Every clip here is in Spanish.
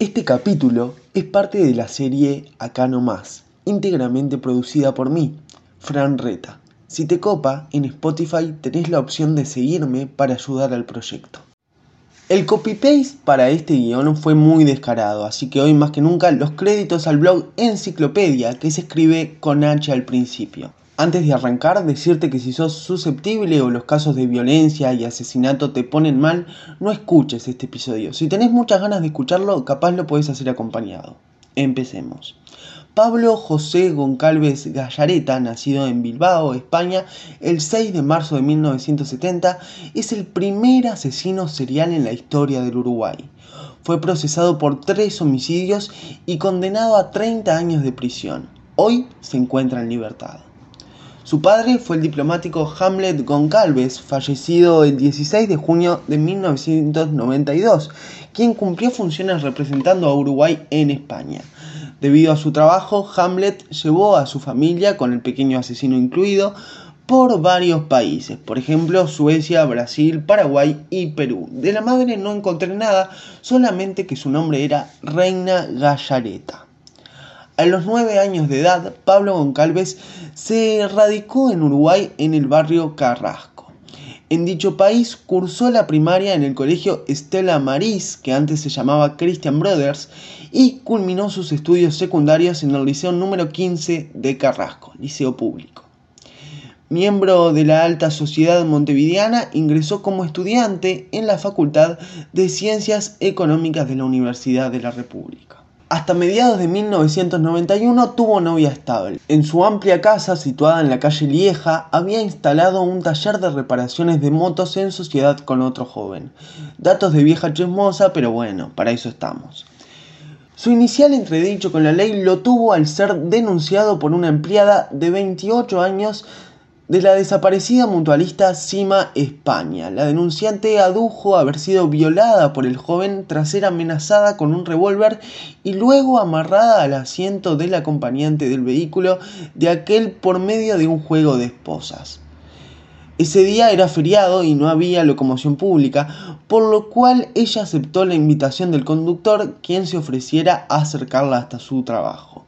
Este capítulo es parte de la serie Acá no más, íntegramente producida por mí, Fran Reta. Si te copa, en Spotify tenés la opción de seguirme para ayudar al proyecto. El copy-paste para este guion fue muy descarado, así que hoy más que nunca los créditos al blog Enciclopedia, que se escribe con H al principio. Antes de arrancar, decirte que si sos susceptible o los casos de violencia y asesinato te ponen mal, no escuches este episodio. Si tenés muchas ganas de escucharlo, capaz lo podés hacer acompañado. Empecemos. Pablo José Goncalves Gallareta, nacido en Bilbao, España, el 6 de marzo de 1970, es el primer asesino serial en la historia del Uruguay. Fue procesado por tres homicidios y condenado a 30 años de prisión. Hoy se encuentra en libertad. Su padre fue el diplomático Hamlet Goncalves, fallecido el 16 de junio de 1992, quien cumplió funciones representando a Uruguay en España. Debido a su trabajo, Hamlet llevó a su familia, con el pequeño asesino incluido, por varios países, por ejemplo Suecia, Brasil, Paraguay y Perú. De la madre no encontré nada, solamente que su nombre era Reina Gallareta. A los nueve años de edad, Pablo Goncalves se radicó en Uruguay en el barrio Carrasco. En dicho país cursó la primaria en el colegio Estela Maris, que antes se llamaba Christian Brothers, y culminó sus estudios secundarios en el liceo número 15 de Carrasco, liceo público. Miembro de la alta sociedad montevideana, ingresó como estudiante en la Facultad de Ciencias Económicas de la Universidad de la República. Hasta mediados de 1991 tuvo novia estable. En su amplia casa, situada en la calle Lieja, había instalado un taller de reparaciones de motos en sociedad con otro joven. Datos de vieja chismosa, pero bueno, para eso estamos. Su inicial entredicho con la ley lo tuvo al ser denunciado por una empleada de 28 años de la desaparecida mutualista Cima España. La denunciante adujo haber sido violada por el joven tras ser amenazada con un revólver y luego amarrada al asiento del acompañante del vehículo de aquel por medio de un juego de esposas. Ese día era feriado y no había locomoción pública, por lo cual ella aceptó la invitación del conductor, quien se ofreciera a acercarla hasta su trabajo.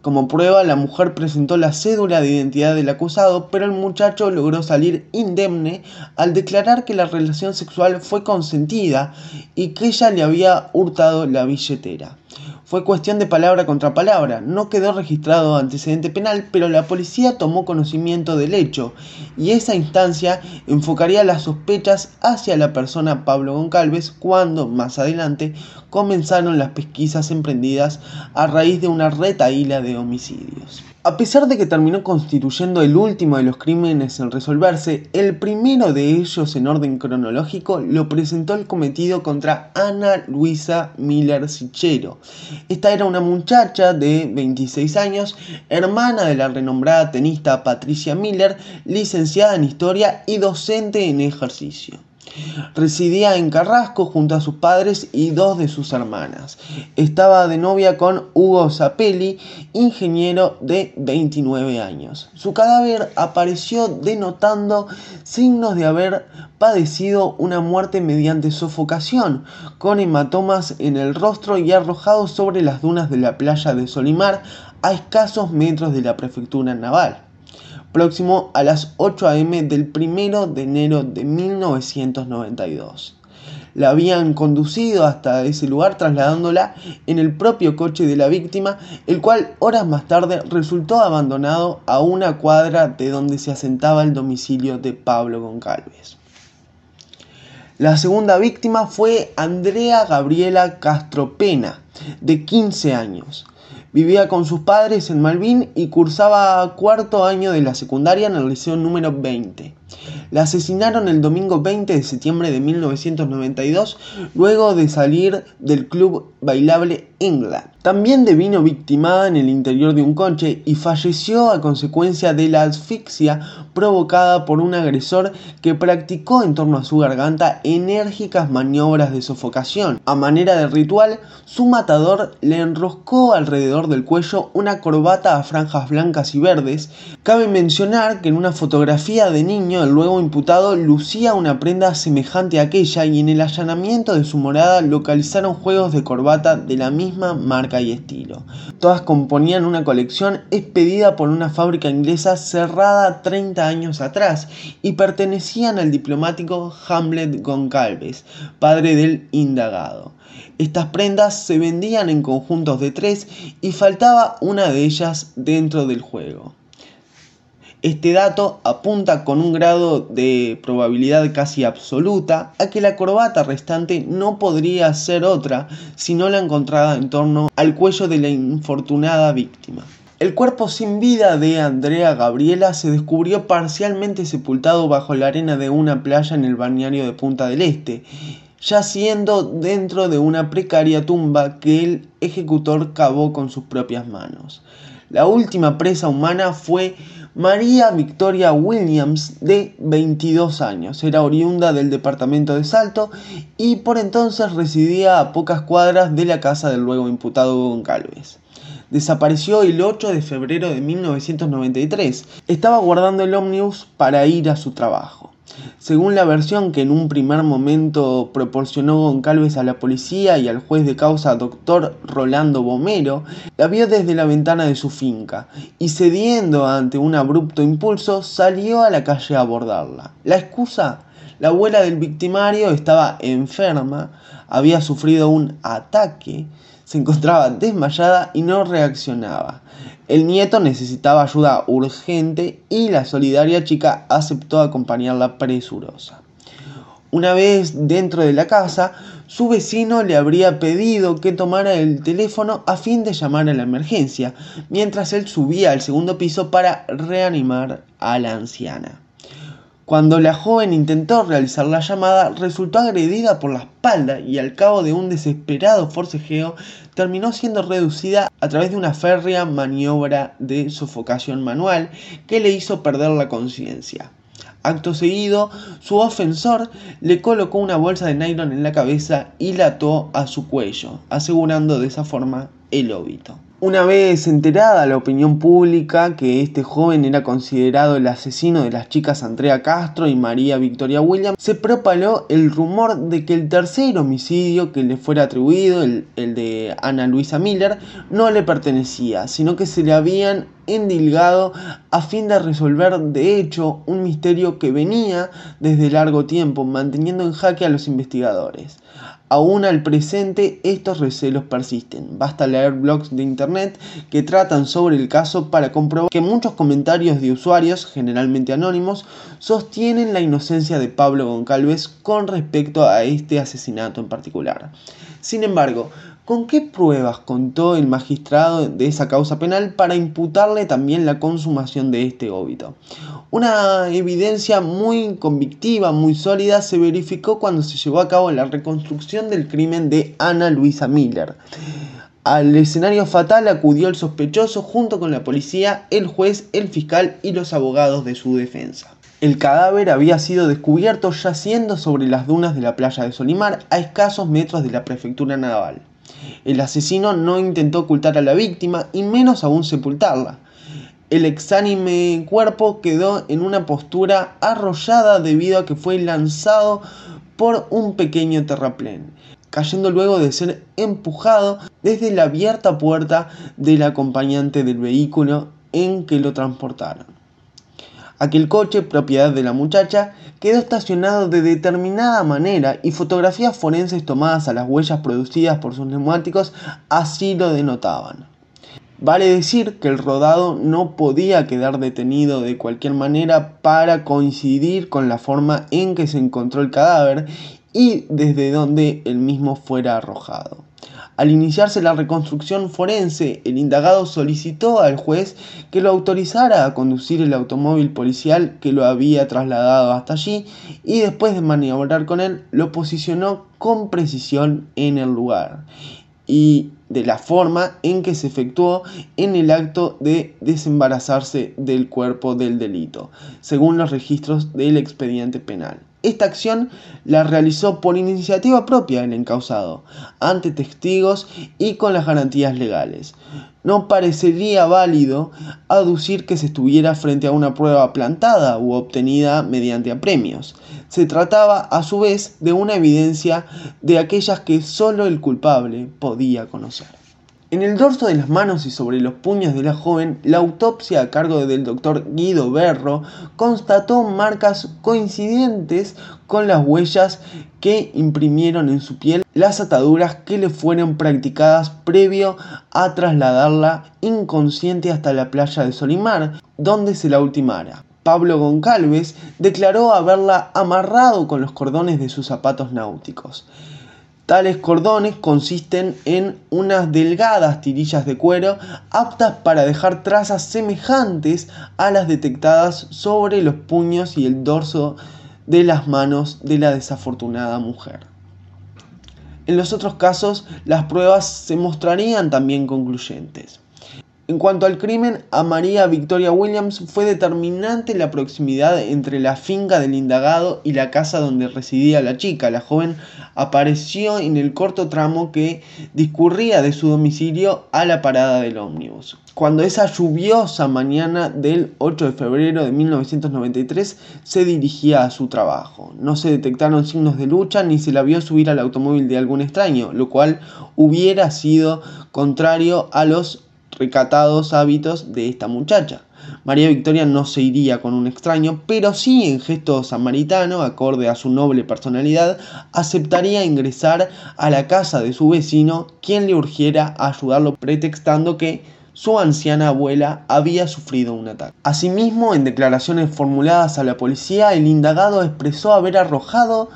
Como prueba, la mujer presentó la cédula de identidad del acusado, pero el muchacho logró salir indemne al declarar que la relación sexual fue consentida y que ella le había hurtado la billetera. Fue cuestión de palabra contra palabra, no quedó registrado antecedente penal, pero la policía tomó conocimiento del hecho y esa instancia enfocaría las sospechas hacia la persona Pablo Goncalves cuando, más adelante, comenzaron las pesquisas emprendidas a raíz de una retaíla de homicidios. A pesar de que terminó constituyendo el último de los crímenes en resolverse, el primero de ellos en orden cronológico lo presentó el cometido contra Ana Luisa Miller Sichero. Esta era una muchacha de 26 años, hermana de la renombrada tenista Patricia Miller, licenciada en historia y docente en ejercicio. Residía en Carrasco junto a sus padres y dos de sus hermanas. Estaba de novia con Hugo Zapelli, ingeniero de 29 años. Su cadáver apareció denotando signos de haber padecido una muerte mediante sofocación, con hematomas en el rostro y arrojado sobre las dunas de la playa de Solimar a escasos metros de la prefectura naval próximo a las 8 a.m. del 1 de enero de 1992. La habían conducido hasta ese lugar trasladándola en el propio coche de la víctima, el cual horas más tarde resultó abandonado a una cuadra de donde se asentaba el domicilio de Pablo Goncalves. La segunda víctima fue Andrea Gabriela Castropena, de 15 años. Vivía con sus padres en Malvin y cursaba cuarto año de la secundaria en el liceo número 20. La asesinaron el domingo 20 de septiembre de 1992 luego de salir del club bailable England. También devino victimada en el interior de un coche y falleció a consecuencia de la asfixia provocada por un agresor que practicó en torno a su garganta enérgicas maniobras de sofocación. A manera de ritual, su matador le enroscó alrededor del cuello una corbata a franjas blancas y verdes. Cabe mencionar que en una fotografía de niño del luego imputado lucía una prenda semejante a aquella y en el allanamiento de su morada localizaron juegos de corbata de la misma marca y estilo. Todas componían una colección expedida por una fábrica inglesa cerrada 30 años atrás y pertenecían al diplomático Hamlet Goncalves, padre del indagado. Estas prendas se vendían en conjuntos de tres y faltaba una de ellas dentro del juego. Este dato apunta con un grado de probabilidad casi absoluta a que la corbata restante no podría ser otra si no la encontrada en torno al cuello de la infortunada víctima. El cuerpo sin vida de Andrea Gabriela se descubrió parcialmente sepultado bajo la arena de una playa en el balneario de Punta del Este, yaciendo dentro de una precaria tumba que el ejecutor cavó con sus propias manos. La última presa humana fue María Victoria Williams, de 22 años. Era oriunda del departamento de Salto y por entonces residía a pocas cuadras de la casa del luego imputado Goncalves. Desapareció el 8 de febrero de 1993. Estaba guardando el ómnibus para ir a su trabajo. Según la versión que en un primer momento proporcionó Goncalves a la policía y al juez de causa doctor Rolando Bomero, la vio desde la ventana de su finca y cediendo ante un abrupto impulso salió a la calle a abordarla. La excusa la abuela del victimario estaba enferma, había sufrido un ataque, se encontraba desmayada y no reaccionaba. El nieto necesitaba ayuda urgente y la solidaria chica aceptó acompañarla presurosa. Una vez dentro de la casa, su vecino le habría pedido que tomara el teléfono a fin de llamar a la emergencia, mientras él subía al segundo piso para reanimar a la anciana. Cuando la joven intentó realizar la llamada, resultó agredida por la espalda y al cabo de un desesperado forcejeo terminó siendo reducida a través de una férrea maniobra de sofocación manual que le hizo perder la conciencia. Acto seguido, su ofensor le colocó una bolsa de nylon en la cabeza y la ató a su cuello, asegurando de esa forma el óbito. Una vez enterada la opinión pública que este joven era considerado el asesino de las chicas Andrea Castro y María Victoria Williams, se propaló el rumor de que el tercer homicidio que le fuera atribuido, el, el de Ana Luisa Miller, no le pertenecía, sino que se le habían endilgado a fin de resolver de hecho un misterio que venía desde largo tiempo manteniendo en jaque a los investigadores. Aún al presente estos recelos persisten. Basta leer blogs de internet que tratan sobre el caso para comprobar que muchos comentarios de usuarios, generalmente anónimos, sostienen la inocencia de Pablo Goncalves con respecto a este asesinato en particular. Sin embargo, ¿Con qué pruebas contó el magistrado de esa causa penal para imputarle también la consumación de este óbito? Una evidencia muy convictiva, muy sólida, se verificó cuando se llevó a cabo la reconstrucción del crimen de Ana Luisa Miller. Al escenario fatal acudió el sospechoso junto con la policía, el juez, el fiscal y los abogados de su defensa. El cadáver había sido descubierto yaciendo sobre las dunas de la playa de Solimar, a escasos metros de la prefectura naval. El asesino no intentó ocultar a la víctima y menos aún sepultarla. El exánime cuerpo quedó en una postura arrollada debido a que fue lanzado por un pequeño terraplén, cayendo luego de ser empujado desde la abierta puerta del acompañante del vehículo en que lo transportaron. Aquel coche, propiedad de la muchacha, quedó estacionado de determinada manera y fotografías forenses tomadas a las huellas producidas por sus neumáticos así lo denotaban. Vale decir que el rodado no podía quedar detenido de cualquier manera para coincidir con la forma en que se encontró el cadáver y desde donde el mismo fuera arrojado. Al iniciarse la reconstrucción forense, el indagado solicitó al juez que lo autorizara a conducir el automóvil policial que lo había trasladado hasta allí y después de maniobrar con él lo posicionó con precisión en el lugar y de la forma en que se efectuó en el acto de desembarazarse del cuerpo del delito, según los registros del expediente penal. Esta acción la realizó por iniciativa propia el encausado, ante testigos y con las garantías legales. No parecería válido aducir que se estuviera frente a una prueba plantada u obtenida mediante apremios. Se trataba, a su vez, de una evidencia de aquellas que solo el culpable podía conocer. En el dorso de las manos y sobre los puños de la joven, la autopsia a cargo del doctor Guido Berro constató marcas coincidentes con las huellas que imprimieron en su piel las ataduras que le fueron practicadas previo a trasladarla inconsciente hasta la playa de Solimar, donde se la ultimara. Pablo Goncalves declaró haberla amarrado con los cordones de sus zapatos náuticos. Tales cordones consisten en unas delgadas tirillas de cuero aptas para dejar trazas semejantes a las detectadas sobre los puños y el dorso de las manos de la desafortunada mujer. En los otros casos, las pruebas se mostrarían también concluyentes. En cuanto al crimen, a María Victoria Williams fue determinante la proximidad entre la finca del indagado y la casa donde residía la chica. La joven apareció en el corto tramo que discurría de su domicilio a la parada del ómnibus. Cuando esa lluviosa mañana del 8 de febrero de 1993 se dirigía a su trabajo. No se detectaron signos de lucha ni se la vio subir al automóvil de algún extraño, lo cual hubiera sido contrario a los recatados hábitos de esta muchacha. María Victoria no se iría con un extraño, pero sí en gesto samaritano, acorde a su noble personalidad, aceptaría ingresar a la casa de su vecino, quien le urgiera ayudarlo pretextando que su anciana abuela había sufrido un ataque. Asimismo, en declaraciones formuladas a la policía, el indagado expresó haber arrojado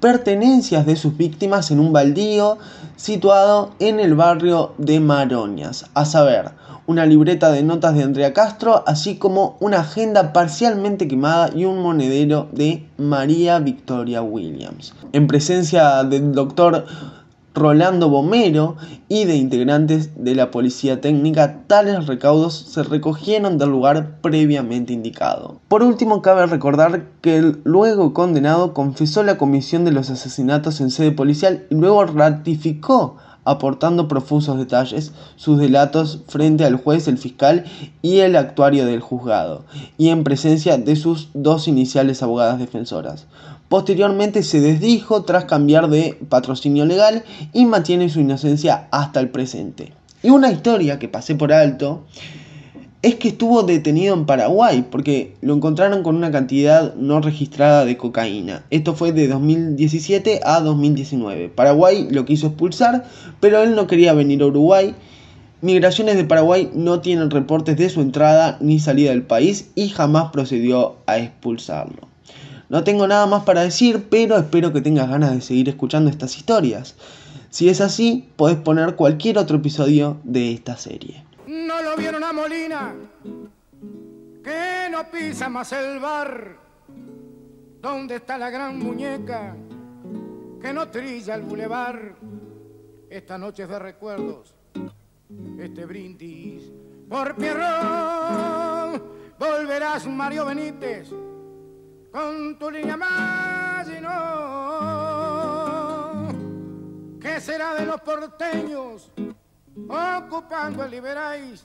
pertenencias de sus víctimas en un baldío situado en el barrio de Maroñas, a saber, una libreta de notas de Andrea Castro, así como una agenda parcialmente quemada y un monedero de María Victoria Williams. En presencia del doctor Rolando Bomero y de integrantes de la policía técnica, tales recaudos se recogieron del lugar previamente indicado. Por último, cabe recordar que el luego condenado confesó la comisión de los asesinatos en sede policial y luego ratificó aportando profusos detalles sus delatos frente al juez, el fiscal y el actuario del juzgado, y en presencia de sus dos iniciales abogadas defensoras. Posteriormente se desdijo tras cambiar de patrocinio legal y mantiene su inocencia hasta el presente. Y una historia que pasé por alto es que estuvo detenido en Paraguay porque lo encontraron con una cantidad no registrada de cocaína. Esto fue de 2017 a 2019. Paraguay lo quiso expulsar, pero él no quería venir a Uruguay. Migraciones de Paraguay no tienen reportes de su entrada ni salida del país y jamás procedió a expulsarlo. No tengo nada más para decir, pero espero que tengas ganas de seguir escuchando estas historias. Si es así, podés poner cualquier otro episodio de esta serie. No lo vieron a Molina, que no pisa más el bar. ¿Dónde está la gran muñeca que no trilla el bulevar? Esta noche de recuerdos, este brindis por Pierrón, volverás Mario Benítez con tu línea más y no. ¿Qué será de los porteños ocupando Liberáis?